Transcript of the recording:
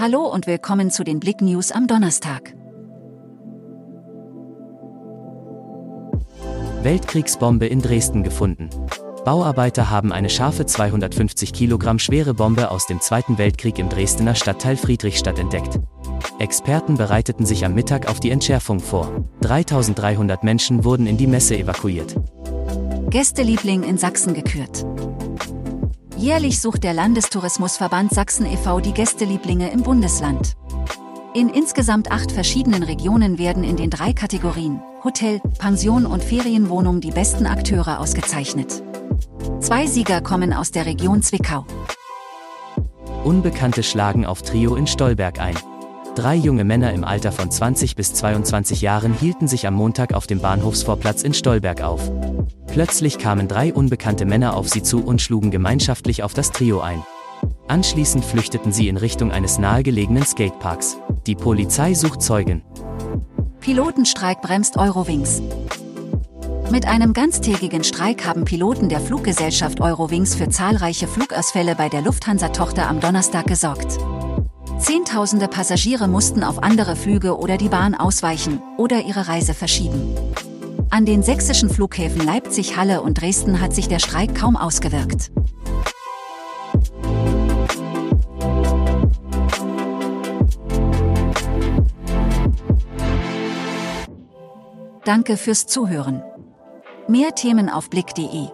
Hallo und willkommen zu den Blick News am Donnerstag. Weltkriegsbombe in Dresden gefunden. Bauarbeiter haben eine scharfe 250 Kilogramm schwere Bombe aus dem Zweiten Weltkrieg im Dresdner Stadtteil Friedrichstadt entdeckt. Experten bereiteten sich am Mittag auf die Entschärfung vor. 3300 Menschen wurden in die Messe evakuiert. Gästeliebling in Sachsen gekürt. Jährlich sucht der Landestourismusverband Sachsen e.V. die Gästelieblinge im Bundesland. In insgesamt acht verschiedenen Regionen werden in den drei Kategorien Hotel, Pension und Ferienwohnung die besten Akteure ausgezeichnet. Zwei Sieger kommen aus der Region Zwickau. Unbekannte schlagen auf Trio in Stolberg ein. Drei junge Männer im Alter von 20 bis 22 Jahren hielten sich am Montag auf dem Bahnhofsvorplatz in Stolberg auf. Plötzlich kamen drei unbekannte Männer auf sie zu und schlugen gemeinschaftlich auf das Trio ein. Anschließend flüchteten sie in Richtung eines nahegelegenen Skateparks. Die Polizei sucht Zeugen. Pilotenstreik bremst Eurowings. Mit einem ganztägigen Streik haben Piloten der Fluggesellschaft Eurowings für zahlreiche Flugausfälle bei der Lufthansa-Tochter am Donnerstag gesorgt. Zehntausende Passagiere mussten auf andere Flüge oder die Bahn ausweichen oder ihre Reise verschieben. An den sächsischen Flughäfen Leipzig, Halle und Dresden hat sich der Streik kaum ausgewirkt. Danke fürs Zuhören. Mehr Themen auf Blick.de